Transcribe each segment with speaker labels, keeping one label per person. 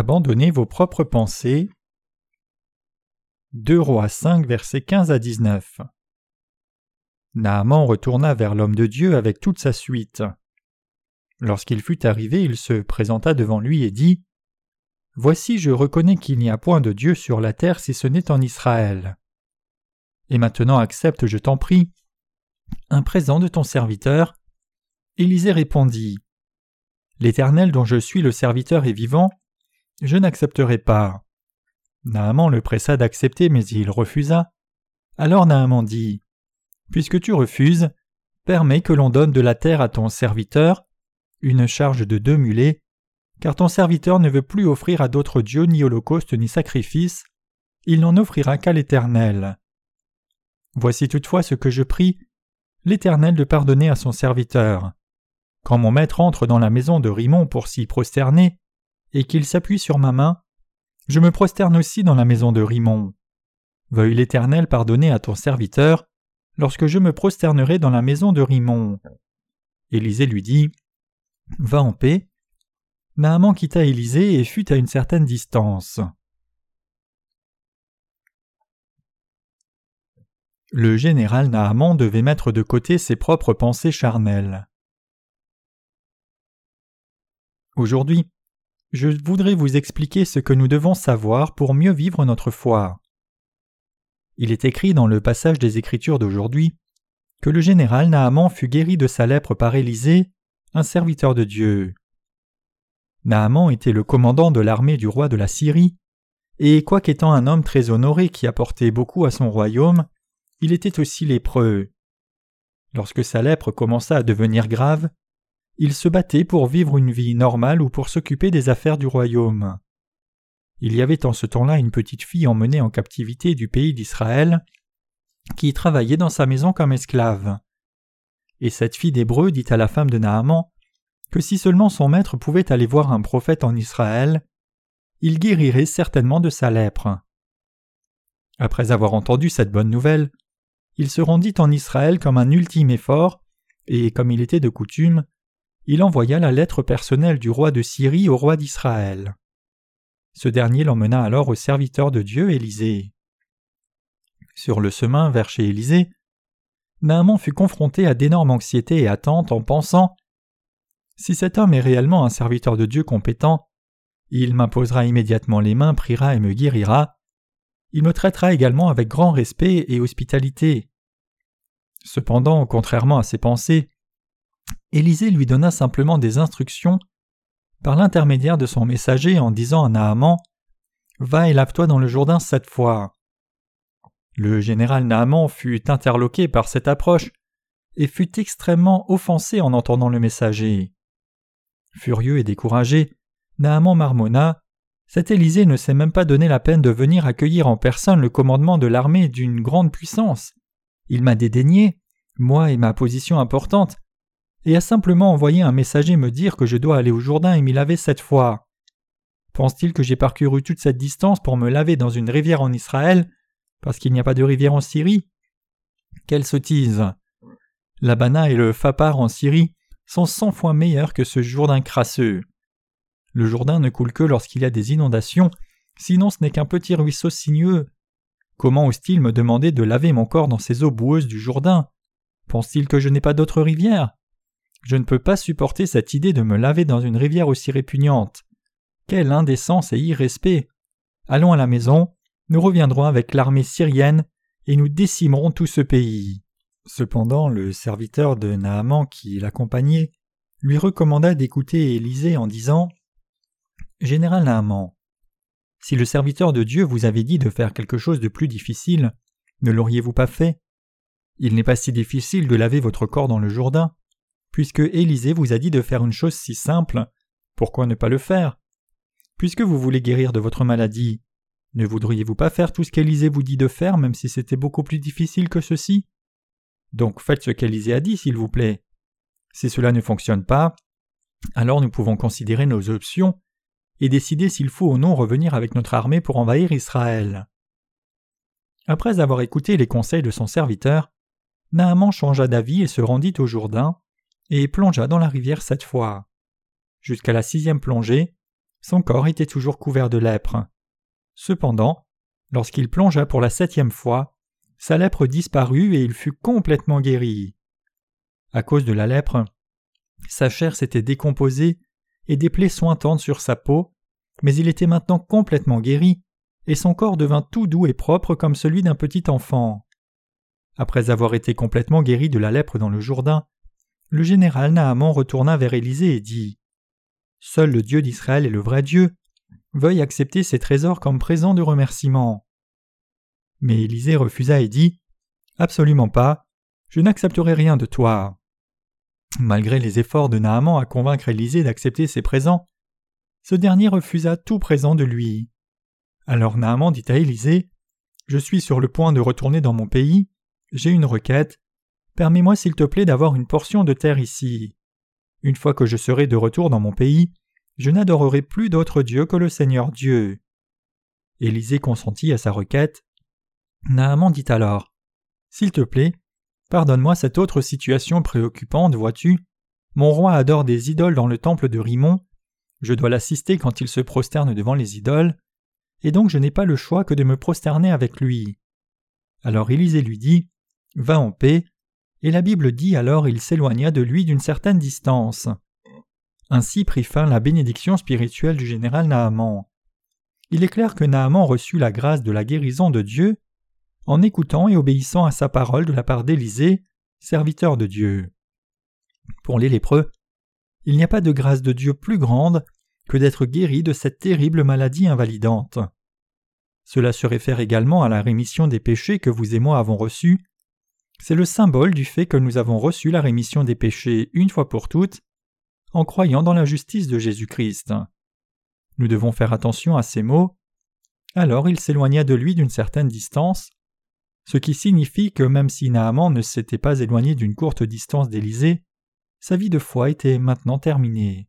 Speaker 1: Abandonnez vos propres pensées. 2 Rois 5, versets 15 à 19. Naaman retourna vers l'homme de Dieu avec toute sa suite. Lorsqu'il fut arrivé, il se présenta devant lui et dit Voici, je reconnais qu'il n'y a point de Dieu sur la terre si ce n'est en Israël. Et maintenant accepte, je t'en prie, un présent de ton serviteur. Élisée répondit L'Éternel dont je suis le serviteur est vivant, je n'accepterai pas. Naaman le pressa d'accepter, mais il refusa. Alors Naaman dit Puisque tu refuses, permets que l'on donne de la terre à ton serviteur, une charge de deux mulets, car ton serviteur ne veut plus offrir à d'autres dieux ni holocauste ni sacrifice, il n'en offrira qu'à l'Éternel. Voici toutefois ce que je prie, l'Éternel de pardonner à son serviteur. Quand mon maître entre dans la maison de Rimon pour s'y prosterner, et qu'il s'appuie sur ma main, je me prosterne aussi dans la maison de Rimon. Veuille l'Éternel pardonner à ton serviteur, lorsque je me prosternerai dans la maison de Rimon. Élisée lui dit Va en paix. Naaman quitta Élisée et fut à une certaine distance. Le général Naaman devait mettre de côté ses propres pensées charnelles. Aujourd'hui, je voudrais vous expliquer ce que nous devons savoir pour mieux vivre notre foi. Il est écrit dans le passage des Écritures d'aujourd'hui que le général Naaman fut guéri de sa lèpre par Élisée, un serviteur de Dieu. Naaman était le commandant de l'armée du roi de la Syrie, et quoiqu'étant un homme très honoré qui apportait beaucoup à son royaume, il était aussi lépreux. Lorsque sa lèpre commença à devenir grave, il se battait pour vivre une vie normale ou pour s'occuper des affaires du royaume. Il y avait en ce temps-là une petite fille emmenée en captivité du pays d'Israël, qui travaillait dans sa maison comme esclave. Et cette fille d'Hébreu dit à la femme de Naaman que si seulement son maître pouvait aller voir un prophète en Israël, il guérirait certainement de sa lèpre. Après avoir entendu cette bonne nouvelle, il se rendit en Israël comme un ultime effort, et comme il était de coutume, il envoya la lettre personnelle du roi de Syrie au roi d'Israël. Ce dernier l'emmena alors au serviteur de Dieu Élisée. Sur le chemin vers chez Élisée, Naaman fut confronté à d'énormes anxiétés et attentes en pensant Si cet homme est réellement un serviteur de Dieu compétent, il m'imposera immédiatement les mains, priera et me guérira. Il me traitera également avec grand respect et hospitalité. Cependant, contrairement à ses pensées, Élisée lui donna simplement des instructions par l'intermédiaire de son messager en disant à Naaman Va et lave-toi dans le Jourdain sept fois. Le général Naaman fut interloqué par cette approche et fut extrêmement offensé en entendant le messager. Furieux et découragé, Naaman marmonna Cet Élisée ne s'est même pas donné la peine de venir accueillir en personne le commandement de l'armée d'une grande puissance. Il m'a dédaigné, moi et ma position importante, et a simplement envoyé un messager me dire que je dois aller au Jourdain et m'y laver cette fois. Pense-t-il que j'ai parcouru toute cette distance pour me laver dans une rivière en Israël parce qu'il n'y a pas de rivière en Syrie? Quelle sottise L'Abana et le Phapar en Syrie sont cent fois meilleurs que ce Jourdain crasseux. Le Jourdain ne coule que lorsqu'il y a des inondations, sinon ce n'est qu'un petit ruisseau sinueux. Comment ose-t-il me demander de laver mon corps dans ces eaux boueuses du Jourdain? Pense-t-il que je n'ai pas d'autre rivière je ne peux pas supporter cette idée de me laver dans une rivière aussi répugnante. Quelle indécence et irrespect. Allons à la maison, nous reviendrons avec l'armée syrienne et nous décimerons tout ce pays. Cependant, le serviteur de Naaman qui l'accompagnait lui recommanda d'écouter Élisée en disant Général Naaman, si le serviteur de Dieu vous avait dit de faire quelque chose de plus difficile, ne l'auriez-vous pas fait? Il n'est pas si difficile de laver votre corps dans le Jourdain. Puisque Élisée vous a dit de faire une chose si simple, pourquoi ne pas le faire? Puisque vous voulez guérir de votre maladie, ne voudriez-vous pas faire tout ce qu'Élisée vous dit de faire même si c'était beaucoup plus difficile que ceci? Donc faites ce qu'Élisée a dit, s'il vous plaît. Si cela ne fonctionne pas, alors nous pouvons considérer nos options et décider s'il faut ou non revenir avec notre armée pour envahir Israël. Après avoir écouté les conseils de son serviteur, Naaman changea d'avis et se rendit au Jourdain, et plongea dans la rivière cette fois. Jusqu'à la sixième plongée, son corps était toujours couvert de lèpre. Cependant, lorsqu'il plongea pour la septième fois, sa lèpre disparut et il fut complètement guéri. À cause de la lèpre, sa chair s'était décomposée et des plaies sointantes sur sa peau, mais il était maintenant complètement guéri, et son corps devint tout doux et propre comme celui d'un petit enfant. Après avoir été complètement guéri de la lèpre dans le Jourdain, le général Naaman retourna vers Élisée et dit Seul le Dieu d'Israël est le vrai Dieu, veuille accepter ces trésors comme présent de remerciement. Mais Élisée refusa et dit Absolument pas, je n'accepterai rien de toi. Malgré les efforts de Naaman à convaincre Élisée d'accepter ses présents, ce dernier refusa tout présent de lui. Alors Naaman dit à Élisée Je suis sur le point de retourner dans mon pays, j'ai une requête. Permets-moi s'il te plaît d'avoir une portion de terre ici. Une fois que je serai de retour dans mon pays, je n'adorerai plus d'autre Dieu que le Seigneur Dieu. Élisée consentit à sa requête. Naaman dit alors S'il te plaît, Pardonne-moi cette autre situation préoccupante, vois-tu. Mon roi adore des idoles dans le temple de Rimon. Je dois l'assister quand il se prosterne devant les idoles, et donc je n'ai pas le choix que de me prosterner avec lui. Alors Élisée lui dit Va en paix, et la Bible dit alors il s'éloigna de lui d'une certaine distance. Ainsi prit fin la bénédiction spirituelle du général Naaman. Il est clair que Naaman reçut la grâce de la guérison de Dieu en écoutant et obéissant à sa parole de la part d'Élisée, serviteur de Dieu. Pour les lépreux, il n'y a pas de grâce de Dieu plus grande que d'être guéri de cette terrible maladie invalidante. Cela se réfère également à la rémission des péchés que vous et moi avons reçus. C'est le symbole du fait que nous avons reçu la rémission des péchés une fois pour toutes, en croyant dans la justice de Jésus-Christ. Nous devons faire attention à ces mots. Alors il s'éloigna de lui d'une certaine distance, ce qui signifie que même si Naaman ne s'était pas éloigné d'une courte distance d'Élysée, sa vie de foi était maintenant terminée.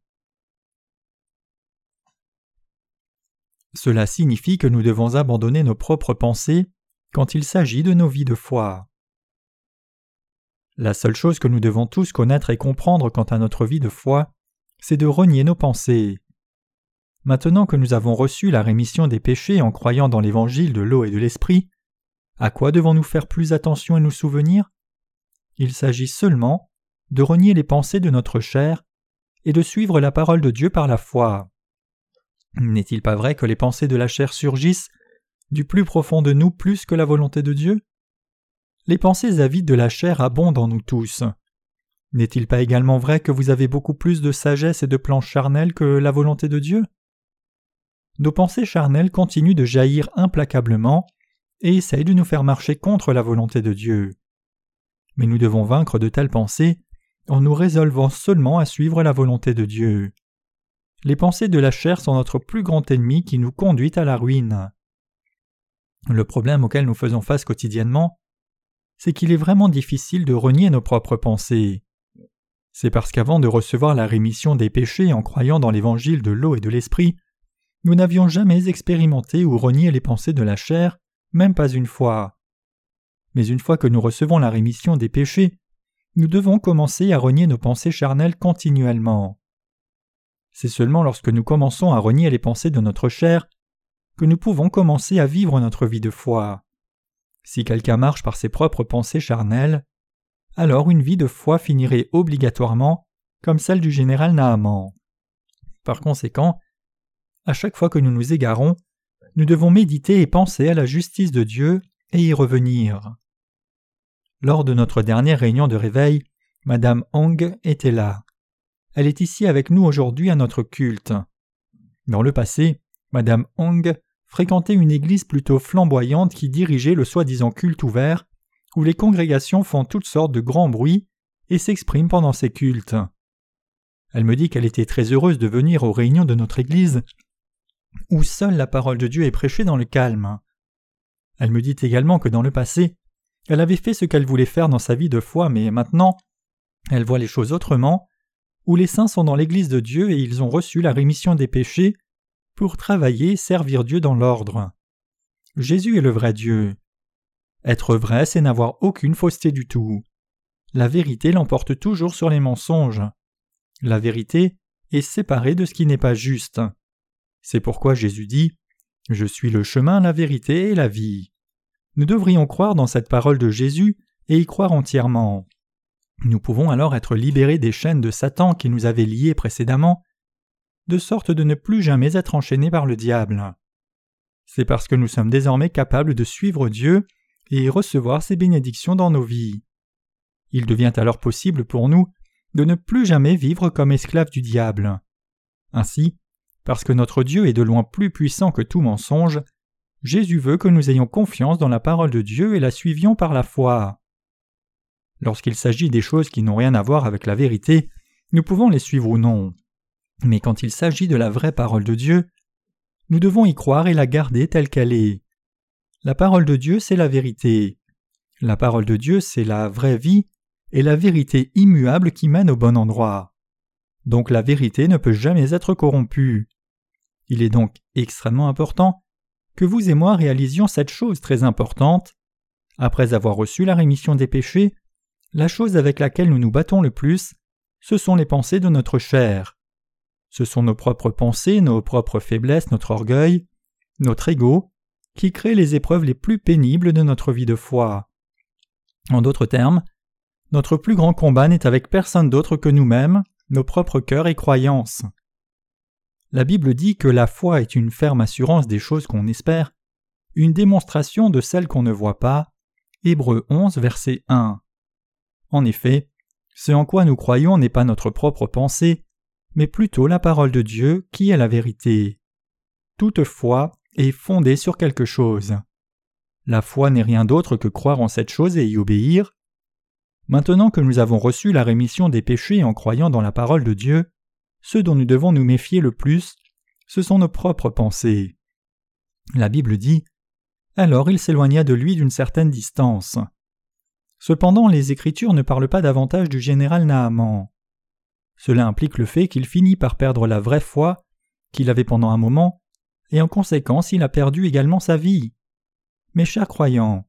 Speaker 1: Cela signifie que nous devons abandonner nos propres pensées quand il s'agit de nos vies de foi. La seule chose que nous devons tous connaître et comprendre quant à notre vie de foi, c'est de renier nos pensées. Maintenant que nous avons reçu la rémission des péchés en croyant dans l'évangile de l'eau et de l'esprit, à quoi devons-nous faire plus attention et nous souvenir? Il s'agit seulement de renier les pensées de notre chair et de suivre la parole de Dieu par la foi. N'est-il pas vrai que les pensées de la chair surgissent du plus profond de nous plus que la volonté de Dieu? Les pensées avides de la chair abondent en nous tous. N'est-il pas également vrai que vous avez beaucoup plus de sagesse et de plans charnels que la volonté de Dieu? Nos pensées charnelles continuent de jaillir implacablement et essaye de nous faire marcher contre la volonté de Dieu. Mais nous devons vaincre de telles pensées en nous résolvant seulement à suivre la volonté de Dieu. Les pensées de la chair sont notre plus grand ennemi qui nous conduit à la ruine. Le problème auquel nous faisons face quotidiennement, c'est qu'il est vraiment difficile de renier nos propres pensées. C'est parce qu'avant de recevoir la rémission des péchés en croyant dans l'évangile de l'eau et de l'esprit, nous n'avions jamais expérimenté ou renié les pensées de la chair même pas une fois. Mais une fois que nous recevons la rémission des péchés, nous devons commencer à renier nos pensées charnelles continuellement. C'est seulement lorsque nous commençons à renier les pensées de notre chair que nous pouvons commencer à vivre notre vie de foi. Si quelqu'un marche par ses propres pensées charnelles, alors une vie de foi finirait obligatoirement comme celle du général Naaman. Par conséquent, à chaque fois que nous nous égarons, nous devons méditer et penser à la justice de Dieu et y revenir. Lors de notre dernière réunion de réveil, Madame Hong était là. Elle est ici avec nous aujourd'hui à notre culte. Dans le passé, Madame Hong fréquentait une église plutôt flamboyante qui dirigeait le soi-disant culte ouvert, où les congrégations font toutes sortes de grands bruits et s'expriment pendant ces cultes. Elle me dit qu'elle était très heureuse de venir aux réunions de notre église où seule la parole de Dieu est prêchée dans le calme. Elle me dit également que dans le passé, elle avait fait ce qu'elle voulait faire dans sa vie de foi, mais maintenant, elle voit les choses autrement, où les saints sont dans l'Église de Dieu et ils ont reçu la rémission des péchés pour travailler servir Dieu dans l'ordre. Jésus est le vrai Dieu. Être vrai, c'est n'avoir aucune fausseté du tout. La vérité l'emporte toujours sur les mensonges. La vérité est séparée de ce qui n'est pas juste. C'est pourquoi Jésus dit Je suis le chemin, la vérité et la vie. Nous devrions croire dans cette parole de Jésus et y croire entièrement. Nous pouvons alors être libérés des chaînes de Satan qui nous avaient liés précédemment, de sorte de ne plus jamais être enchaînés par le diable. C'est parce que nous sommes désormais capables de suivre Dieu et recevoir ses bénédictions dans nos vies. Il devient alors possible pour nous de ne plus jamais vivre comme esclaves du diable. Ainsi, parce que notre Dieu est de loin plus puissant que tout mensonge, Jésus veut que nous ayons confiance dans la parole de Dieu et la suivions par la foi. Lorsqu'il s'agit des choses qui n'ont rien à voir avec la vérité, nous pouvons les suivre ou non. Mais quand il s'agit de la vraie parole de Dieu, nous devons y croire et la garder telle qu'elle est. La parole de Dieu, c'est la vérité. La parole de Dieu, c'est la vraie vie et la vérité immuable qui mène au bon endroit. Donc la vérité ne peut jamais être corrompue. Il est donc extrêmement important que vous et moi réalisions cette chose très importante. Après avoir reçu la rémission des péchés, la chose avec laquelle nous nous battons le plus, ce sont les pensées de notre chair. Ce sont nos propres pensées, nos propres faiblesses, notre orgueil, notre ego, qui créent les épreuves les plus pénibles de notre vie de foi. En d'autres termes, notre plus grand combat n'est avec personne d'autre que nous-mêmes, nos propres cœurs et croyances. La Bible dit que la foi est une ferme assurance des choses qu'on espère, une démonstration de celles qu'on ne voit pas. Hébreux 11, verset 1. En effet, ce en quoi nous croyons n'est pas notre propre pensée, mais plutôt la parole de Dieu qui est la vérité. Toute foi est fondée sur quelque chose. La foi n'est rien d'autre que croire en cette chose et y obéir. Maintenant que nous avons reçu la rémission des péchés en croyant dans la parole de Dieu, ce dont nous devons nous méfier le plus, ce sont nos propres pensées. La Bible dit Alors il s'éloigna de lui d'une certaine distance. Cependant, les Écritures ne parlent pas davantage du général Naaman. Cela implique le fait qu'il finit par perdre la vraie foi qu'il avait pendant un moment, et en conséquence il a perdu également sa vie. Mes chers croyants,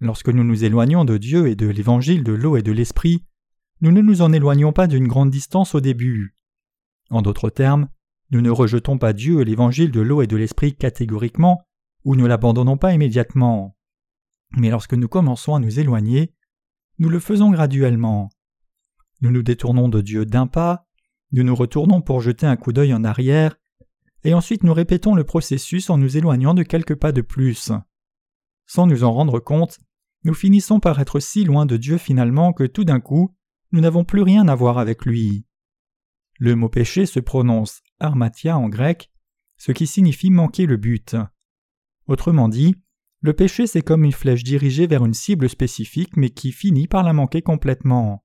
Speaker 1: lorsque nous nous éloignons de Dieu et de l'évangile de l'eau et de l'esprit, nous ne nous en éloignons pas d'une grande distance au début. En d'autres termes, nous ne rejetons pas Dieu et l'évangile de l'eau et de l'esprit catégoriquement, ou ne l'abandonnons pas immédiatement. Mais lorsque nous commençons à nous éloigner, nous le faisons graduellement. Nous nous détournons de Dieu d'un pas, nous nous retournons pour jeter un coup d'œil en arrière, et ensuite nous répétons le processus en nous éloignant de quelques pas de plus. Sans nous en rendre compte, nous finissons par être si loin de Dieu finalement que tout d'un coup, nous n'avons plus rien à voir avec lui. Le mot péché se prononce armatia en grec, ce qui signifie manquer le but. Autrement dit, le péché, c'est comme une flèche dirigée vers une cible spécifique mais qui finit par la manquer complètement.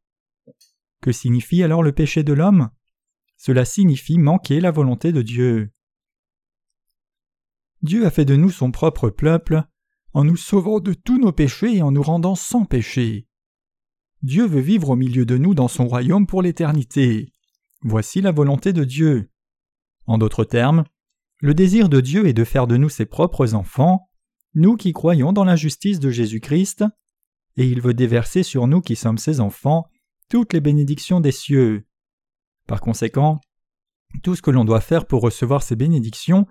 Speaker 1: Que signifie alors le péché de l'homme? Cela signifie manquer la volonté de Dieu. Dieu a fait de nous son propre peuple en nous sauvant de tous nos péchés et en nous rendant sans péché. Dieu veut vivre au milieu de nous dans son royaume pour l'éternité. Voici la volonté de Dieu. En d'autres termes, le désir de Dieu est de faire de nous ses propres enfants, nous qui croyons dans la justice de Jésus-Christ, et il veut déverser sur nous qui sommes ses enfants toutes les bénédictions des cieux. Par conséquent, tout ce que l'on doit faire pour recevoir ces bénédictions,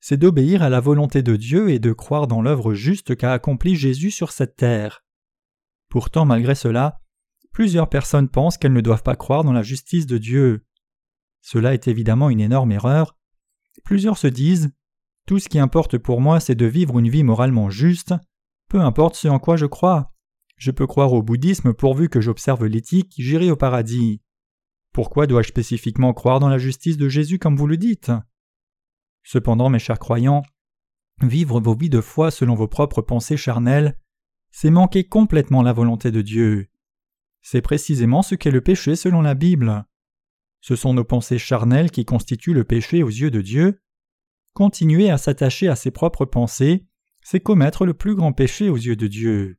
Speaker 1: c'est d'obéir à la volonté de Dieu et de croire dans l'œuvre juste qu'a accomplie Jésus sur cette terre. Pourtant, malgré cela, plusieurs personnes pensent qu'elles ne doivent pas croire dans la justice de Dieu. Cela est évidemment une énorme erreur. Plusieurs se disent tout ce qui importe pour moi, c'est de vivre une vie moralement juste, peu importe ce en quoi je crois. Je peux croire au bouddhisme pourvu que j'observe l'éthique, j'irai au paradis. Pourquoi dois-je spécifiquement croire dans la justice de Jésus comme vous le dites? Cependant, mes chers croyants, vivre vos vies de foi selon vos propres pensées charnelles, c'est manquer complètement la volonté de Dieu. C'est précisément ce qu'est le péché selon la Bible. Ce sont nos pensées charnelles qui constituent le péché aux yeux de Dieu, Continuer à s'attacher à ses propres pensées, c'est commettre le plus grand péché aux yeux de Dieu.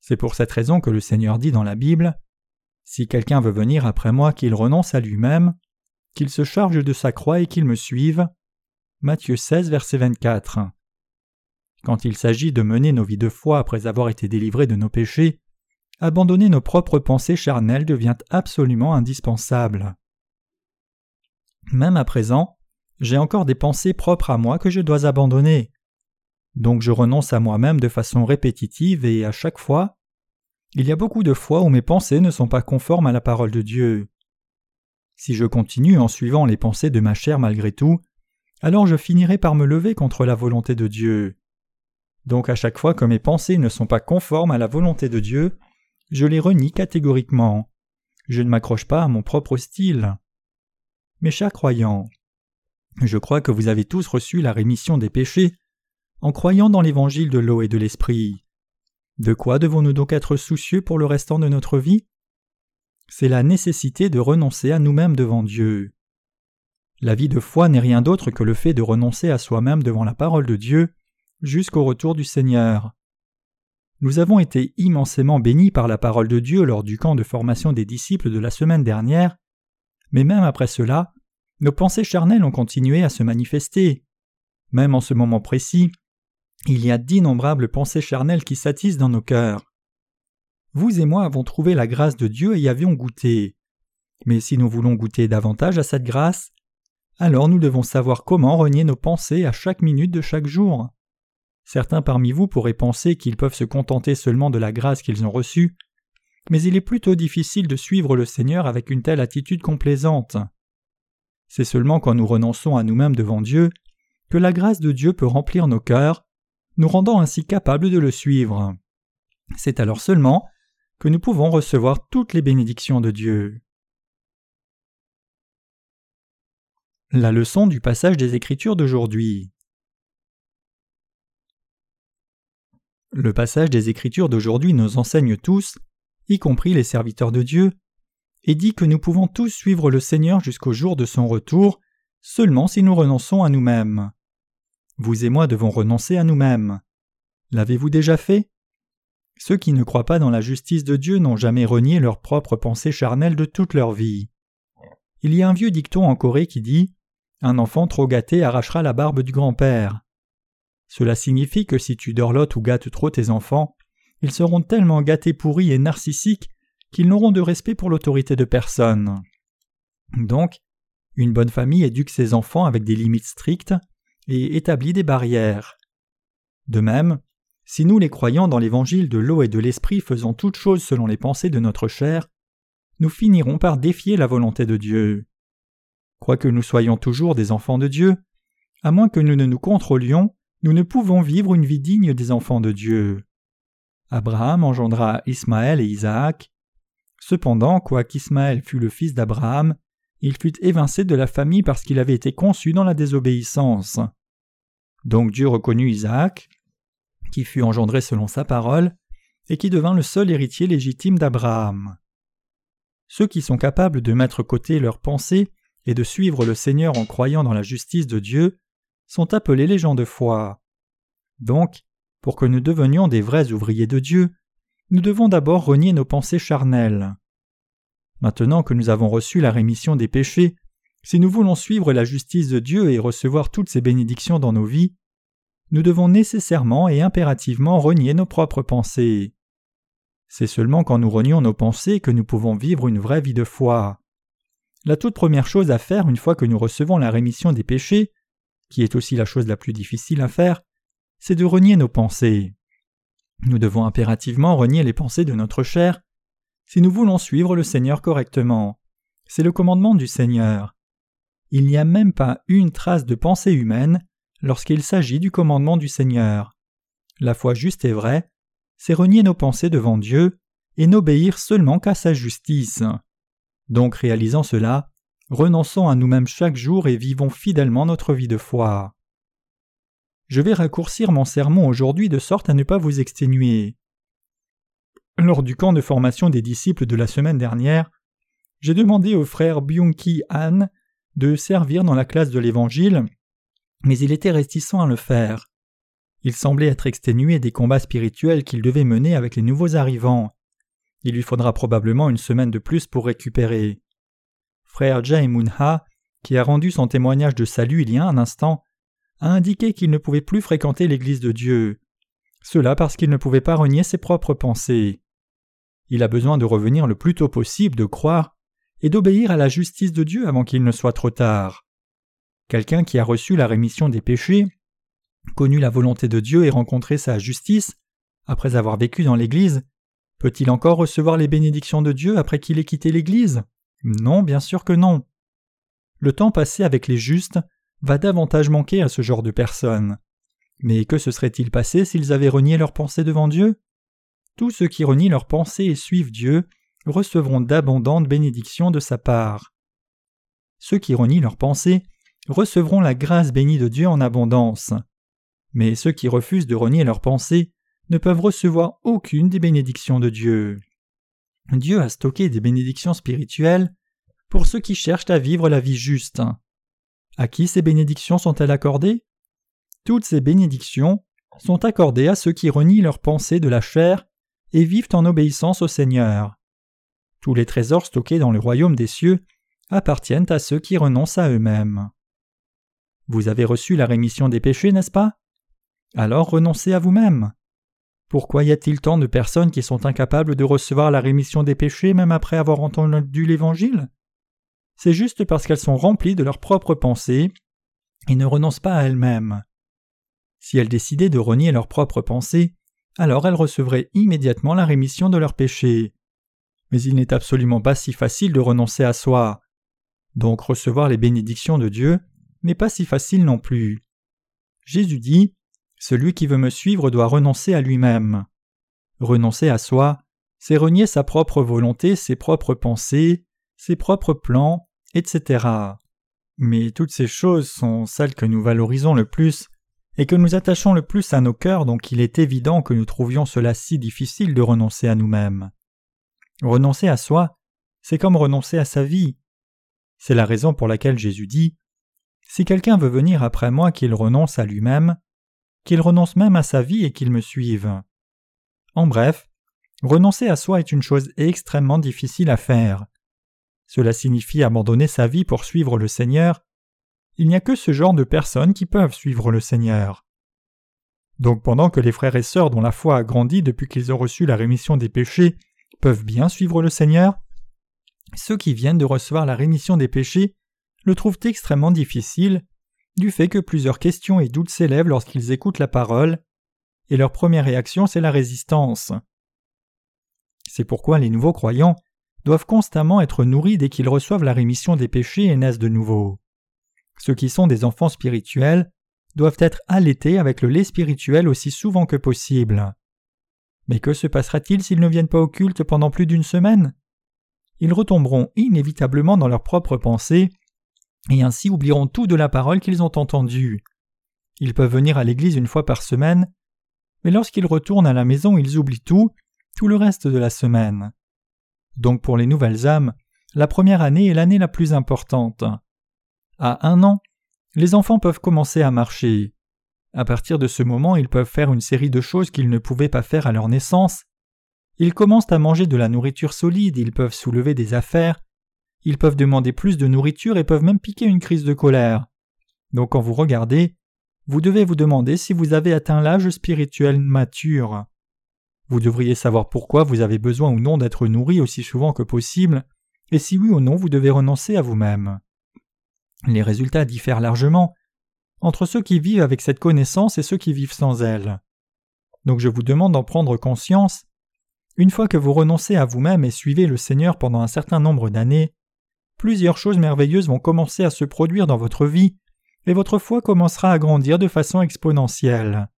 Speaker 1: C'est pour cette raison que le Seigneur dit dans la Bible Si quelqu'un veut venir après moi, qu'il renonce à lui-même, qu'il se charge de sa croix et qu'il me suive. Matthieu 16, verset 24. Quand il s'agit de mener nos vies de foi après avoir été délivrés de nos péchés, abandonner nos propres pensées charnelles devient absolument indispensable. Même à présent, j'ai encore des pensées propres à moi que je dois abandonner. Donc je renonce à moi-même de façon répétitive et à chaque fois, il y a beaucoup de fois où mes pensées ne sont pas conformes à la parole de Dieu. Si je continue en suivant les pensées de ma chair malgré tout, alors je finirai par me lever contre la volonté de Dieu. Donc à chaque fois que mes pensées ne sont pas conformes à la volonté de Dieu, je les renie catégoriquement. Je ne m'accroche pas à mon propre style. Mes chers croyants, je crois que vous avez tous reçu la rémission des péchés en croyant dans l'évangile de l'eau et de l'esprit. De quoi devons-nous donc être soucieux pour le restant de notre vie? C'est la nécessité de renoncer à nous-mêmes devant Dieu. La vie de foi n'est rien d'autre que le fait de renoncer à soi-même devant la parole de Dieu jusqu'au retour du Seigneur. Nous avons été immensément bénis par la parole de Dieu lors du camp de formation des disciples de la semaine dernière, mais même après cela, nos pensées charnelles ont continué à se manifester. Même en ce moment précis, il y a d'innombrables pensées charnelles qui s'attisent dans nos cœurs. Vous et moi avons trouvé la grâce de Dieu et y avions goûté. Mais si nous voulons goûter davantage à cette grâce, alors nous devons savoir comment renier nos pensées à chaque minute de chaque jour. Certains parmi vous pourraient penser qu'ils peuvent se contenter seulement de la grâce qu'ils ont reçue, mais il est plutôt difficile de suivre le Seigneur avec une telle attitude complaisante. C'est seulement quand nous renonçons à nous-mêmes devant Dieu que la grâce de Dieu peut remplir nos cœurs, nous rendant ainsi capables de le suivre. C'est alors seulement que nous pouvons recevoir toutes les bénédictions de Dieu. La leçon du passage des Écritures d'aujourd'hui. Le passage des Écritures d'aujourd'hui nous enseigne tous, y compris les serviteurs de Dieu, et dit que nous pouvons tous suivre le Seigneur jusqu'au jour de son retour, seulement si nous renonçons à nous-mêmes. Vous et moi devons renoncer à nous-mêmes. L'avez-vous déjà fait? Ceux qui ne croient pas dans la justice de Dieu n'ont jamais renié leurs propres pensées charnelles de toute leur vie. Il y a un vieux dicton en Corée qui dit Un enfant trop gâté arrachera la barbe du grand-père. Cela signifie que si tu dorlotes ou gâtes trop tes enfants, ils seront tellement gâtés pourris et narcissiques qu'ils n'auront de respect pour l'autorité de personne. Donc, une bonne famille éduque ses enfants avec des limites strictes et établit des barrières. De même, si nous les croyants dans l'évangile de l'eau et de l'esprit faisons toutes choses selon les pensées de notre chair, nous finirons par défier la volonté de Dieu. Quoique nous soyons toujours des enfants de Dieu, à moins que nous ne nous contrôlions, nous ne pouvons vivre une vie digne des enfants de Dieu. Abraham engendra Ismaël et Isaac. Cependant, quoiqu'Ismaël fût le fils d'Abraham, il fut évincé de la famille parce qu'il avait été conçu dans la désobéissance. Donc Dieu reconnut Isaac, qui fut engendré selon sa parole, et qui devint le seul héritier légitime d'Abraham. Ceux qui sont capables de mettre côté leurs pensées et de suivre le Seigneur en croyant dans la justice de Dieu sont appelés les gens de foi. Donc, pour que nous devenions des vrais ouvriers de Dieu, nous devons d'abord renier nos pensées charnelles. Maintenant que nous avons reçu la rémission des péchés, si nous voulons suivre la justice de Dieu et recevoir toutes ses bénédictions dans nos vies, nous devons nécessairement et impérativement renier nos propres pensées. C'est seulement quand nous renions nos pensées que nous pouvons vivre une vraie vie de foi. La toute première chose à faire une fois que nous recevons la rémission des péchés, qui est aussi la chose la plus difficile à faire, c'est de renier nos pensées. Nous devons impérativement renier les pensées de notre chair si nous voulons suivre le Seigneur correctement. C'est le commandement du Seigneur. Il n'y a même pas une trace de pensée humaine lorsqu'il s'agit du commandement du Seigneur. La foi juste et vraie, c'est renier nos pensées devant Dieu et n'obéir seulement qu'à sa justice. Donc réalisant cela, renonçons à nous-mêmes chaque jour et vivons fidèlement notre vie de foi. Je vais raccourcir mon sermon aujourd'hui de sorte à ne pas vous exténuer. Lors du camp de formation des disciples de la semaine dernière, j'ai demandé au frère Byung-ki Han de servir dans la classe de l'Évangile, mais il était réticent à le faire. Il semblait être exténué des combats spirituels qu'il devait mener avec les nouveaux arrivants. Il lui faudra probablement une semaine de plus pour récupérer. Frère Jae Moon-ha, qui a rendu son témoignage de salut il y a un instant, a indiqué qu'il ne pouvait plus fréquenter l'Église de Dieu. Cela parce qu'il ne pouvait pas renier ses propres pensées. Il a besoin de revenir le plus tôt possible, de croire, et d'obéir à la justice de Dieu avant qu'il ne soit trop tard. Quelqu'un qui a reçu la rémission des péchés, connu la volonté de Dieu et rencontré sa justice, après avoir vécu dans l'Église, peut-il encore recevoir les bénédictions de Dieu après qu'il ait quitté l'Église? Non, bien sûr que non. Le temps passé avec les justes va davantage manquer à ce genre de personnes. Mais que se serait-il passé s'ils avaient renié leurs pensées devant Dieu? Tous ceux qui renient leurs pensées et suivent Dieu recevront d'abondantes bénédictions de sa part. Ceux qui renient leurs pensées recevront la grâce bénie de Dieu en abondance. Mais ceux qui refusent de renier leurs pensées ne peuvent recevoir aucune des bénédictions de Dieu. Dieu a stocké des bénédictions spirituelles pour ceux qui cherchent à vivre la vie juste. À qui ces bénédictions sont-elles accordées? Toutes ces bénédictions sont accordées à ceux qui renient leurs pensées de la chair et vivent en obéissance au Seigneur. Tous les trésors stockés dans le royaume des cieux appartiennent à ceux qui renoncent à eux-mêmes. Vous avez reçu la rémission des péchés, n'est-ce pas? Alors renoncez à vous-même. Pourquoi y a-t-il tant de personnes qui sont incapables de recevoir la rémission des péchés même après avoir entendu l'Évangile? C'est juste parce qu'elles sont remplies de leurs propres pensées et ne renoncent pas à elles-mêmes. Si elles décidaient de renier leurs propres pensées, alors elles recevraient immédiatement la rémission de leurs péchés. Mais il n'est absolument pas si facile de renoncer à soi. Donc recevoir les bénédictions de Dieu n'est pas si facile non plus. Jésus dit Celui qui veut me suivre doit renoncer à lui-même. Renoncer à soi, c'est renier sa propre volonté, ses propres pensées, ses propres plans, etc. Mais toutes ces choses sont celles que nous valorisons le plus et que nous attachons le plus à nos cœurs, donc il est évident que nous trouvions cela si difficile de renoncer à nous-mêmes. Renoncer à soi, c'est comme renoncer à sa vie. C'est la raison pour laquelle Jésus dit si quelqu'un veut venir après moi, qu'il renonce à lui-même, qu'il renonce même à sa vie et qu'il me suive. En bref, renoncer à soi est une chose extrêmement difficile à faire. Cela signifie abandonner sa vie pour suivre le Seigneur. Il n'y a que ce genre de personnes qui peuvent suivre le Seigneur. Donc pendant que les frères et sœurs dont la foi a grandi depuis qu'ils ont reçu la rémission des péchés peuvent bien suivre le Seigneur, ceux qui viennent de recevoir la rémission des péchés le trouvent extrêmement difficile, du fait que plusieurs questions et doutes s'élèvent lorsqu'ils écoutent la parole, et leur première réaction c'est la résistance. C'est pourquoi les nouveaux croyants doivent constamment être nourris dès qu'ils reçoivent la rémission des péchés et naissent de nouveau. Ceux qui sont des enfants spirituels doivent être allaités avec le lait spirituel aussi souvent que possible. Mais que se passera-t-il s'ils ne viennent pas au culte pendant plus d'une semaine? Ils retomberont inévitablement dans leurs propres pensées et ainsi oublieront tout de la parole qu'ils ont entendue. Ils peuvent venir à l'église une fois par semaine, mais lorsqu'ils retournent à la maison, ils oublient tout, tout le reste de la semaine. Donc pour les nouvelles âmes, la première année est l'année la plus importante. À un an, les enfants peuvent commencer à marcher. À partir de ce moment, ils peuvent faire une série de choses qu'ils ne pouvaient pas faire à leur naissance. Ils commencent à manger de la nourriture solide, ils peuvent soulever des affaires, ils peuvent demander plus de nourriture et peuvent même piquer une crise de colère. Donc quand vous regardez, vous devez vous demander si vous avez atteint l'âge spirituel mature. Vous devriez savoir pourquoi vous avez besoin ou non d'être nourri aussi souvent que possible, et si oui ou non vous devez renoncer à vous-même. Les résultats diffèrent largement entre ceux qui vivent avec cette connaissance et ceux qui vivent sans elle. Donc je vous demande d'en prendre conscience. Une fois que vous renoncez à vous-même et suivez le Seigneur pendant un certain nombre d'années, plusieurs choses merveilleuses vont commencer à se produire dans votre vie, et votre foi commencera à grandir de façon exponentielle.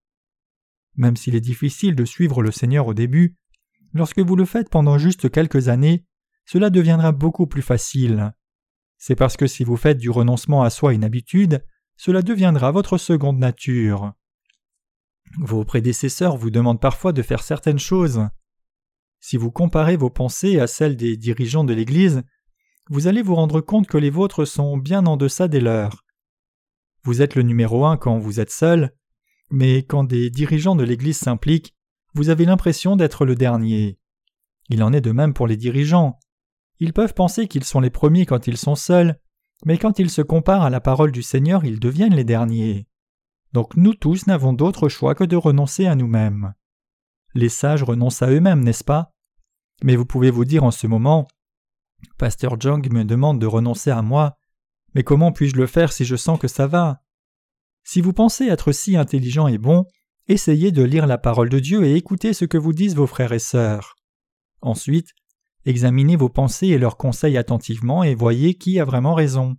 Speaker 1: Même s'il est difficile de suivre le Seigneur au début, lorsque vous le faites pendant juste quelques années, cela deviendra beaucoup plus facile. C'est parce que si vous faites du renoncement à soi une habitude, cela deviendra votre seconde nature. Vos prédécesseurs vous demandent parfois de faire certaines choses. Si vous comparez vos pensées à celles des dirigeants de l'Église, vous allez vous rendre compte que les vôtres sont bien en deçà des leurs. Vous êtes le numéro un quand vous êtes seul, mais quand des dirigeants de l'Église s'impliquent, vous avez l'impression d'être le dernier. Il en est de même pour les dirigeants. Ils peuvent penser qu'ils sont les premiers quand ils sont seuls, mais quand ils se comparent à la parole du Seigneur, ils deviennent les derniers. Donc nous tous n'avons d'autre choix que de renoncer à nous-mêmes. Les sages renoncent à eux-mêmes, n'est-ce pas? Mais vous pouvez vous dire en ce moment Pasteur Jung me demande de renoncer à moi, Mais comment puis-je le faire si je sens que ça va? Si vous pensez être si intelligent et bon, essayez de lire la parole de Dieu et écoutez ce que vous disent vos frères et sœurs. Ensuite, examinez vos pensées et leurs conseils attentivement et voyez qui a vraiment raison.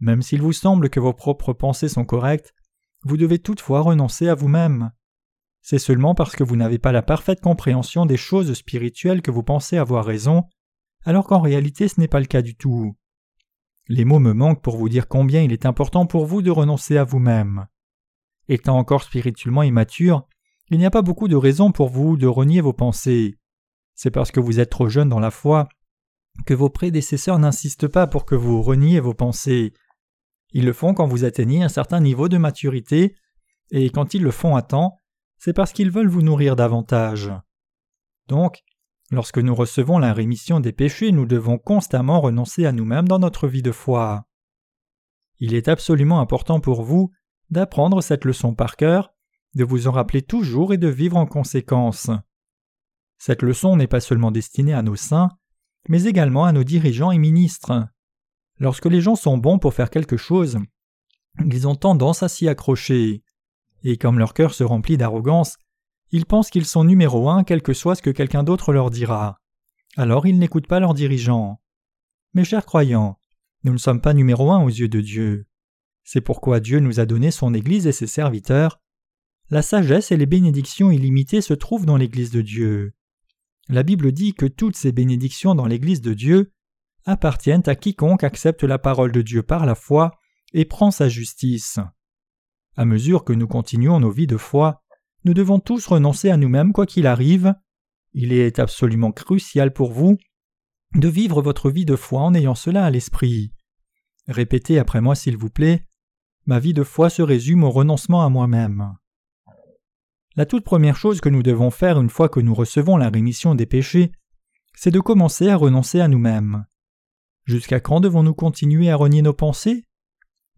Speaker 1: Même s'il vous semble que vos propres pensées sont correctes, vous devez toutefois renoncer à vous-même. C'est seulement parce que vous n'avez pas la parfaite compréhension des choses spirituelles que vous pensez avoir raison, alors qu'en réalité ce n'est pas le cas du tout. Les mots me manquent pour vous dire combien il est important pour vous de renoncer à vous-même. Étant encore spirituellement immature, il n'y a pas beaucoup de raisons pour vous de renier vos pensées. C'est parce que vous êtes trop jeune dans la foi que vos prédécesseurs n'insistent pas pour que vous reniez vos pensées. Ils le font quand vous atteignez un certain niveau de maturité, et quand ils le font à temps, c'est parce qu'ils veulent vous nourrir davantage. Donc, lorsque nous recevons la rémission des péchés, nous devons constamment renoncer à nous-mêmes dans notre vie de foi. Il est absolument important pour vous d'apprendre cette leçon par cœur, de vous en rappeler toujours et de vivre en conséquence. Cette leçon n'est pas seulement destinée à nos saints, mais également à nos dirigeants et ministres. Lorsque les gens sont bons pour faire quelque chose, ils ont tendance à s'y accrocher et comme leur cœur se remplit d'arrogance, ils pensent qu'ils sont numéro un quel que soit ce que quelqu'un d'autre leur dira. Alors ils n'écoutent pas leurs dirigeants. Mes chers croyants, nous ne sommes pas numéro un aux yeux de Dieu. C'est pourquoi Dieu nous a donné son Église et ses serviteurs. La sagesse et les bénédictions illimitées se trouvent dans l'Église de Dieu. La Bible dit que toutes ces bénédictions dans l'Église de Dieu appartiennent à quiconque accepte la parole de Dieu par la foi et prend sa justice. À mesure que nous continuons nos vies de foi, nous devons tous renoncer à nous-mêmes quoi qu'il arrive. Il est absolument crucial pour vous de vivre votre vie de foi en ayant cela à l'esprit. Répétez après moi s'il vous plaît. Ma vie de foi se résume au renoncement à moi-même. La toute première chose que nous devons faire une fois que nous recevons la rémission des péchés, c'est de commencer à renoncer à nous-mêmes. Jusqu'à quand devons-nous continuer à renier nos pensées?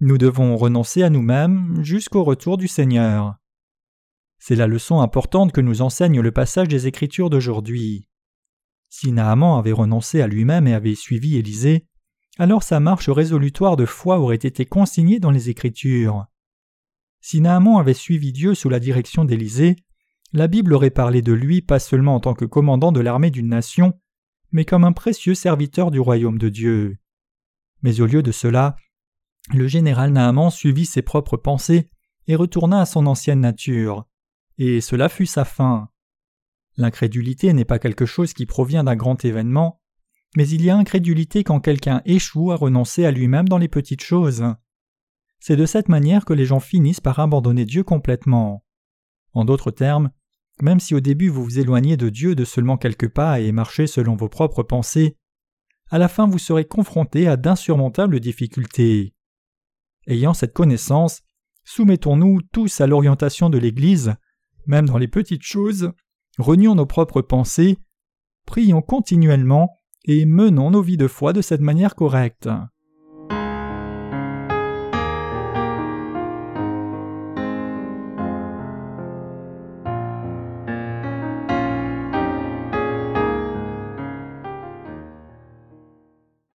Speaker 1: Nous devons renoncer à nous-mêmes jusqu'au retour du Seigneur. C'est la leçon importante que nous enseigne le passage des Écritures d'aujourd'hui. Si Naaman avait renoncé à lui-même et avait suivi Élisée, alors sa marche résolutoire de foi aurait été consignée dans les Écritures. Si Naaman avait suivi Dieu sous la direction d'Élisée, la Bible aurait parlé de lui pas seulement en tant que commandant de l'armée d'une nation, mais comme un précieux serviteur du royaume de Dieu. Mais au lieu de cela, le général Naaman suivit ses propres pensées et retourna à son ancienne nature. Et cela fut sa fin. L'incrédulité n'est pas quelque chose qui provient d'un grand événement, mais il y a incrédulité quand quelqu'un échoue à renoncer à lui-même dans les petites choses. C'est de cette manière que les gens finissent par abandonner Dieu complètement. En d'autres termes, même si au début vous vous éloignez de Dieu de seulement quelques pas et marchez selon vos propres pensées, à la fin vous serez confronté à d'insurmontables difficultés. Ayant cette connaissance, soumettons-nous tous à l'orientation de l'Église, même dans les petites choses, renions nos propres pensées, prions continuellement et menons nos vies de foi de cette manière correcte.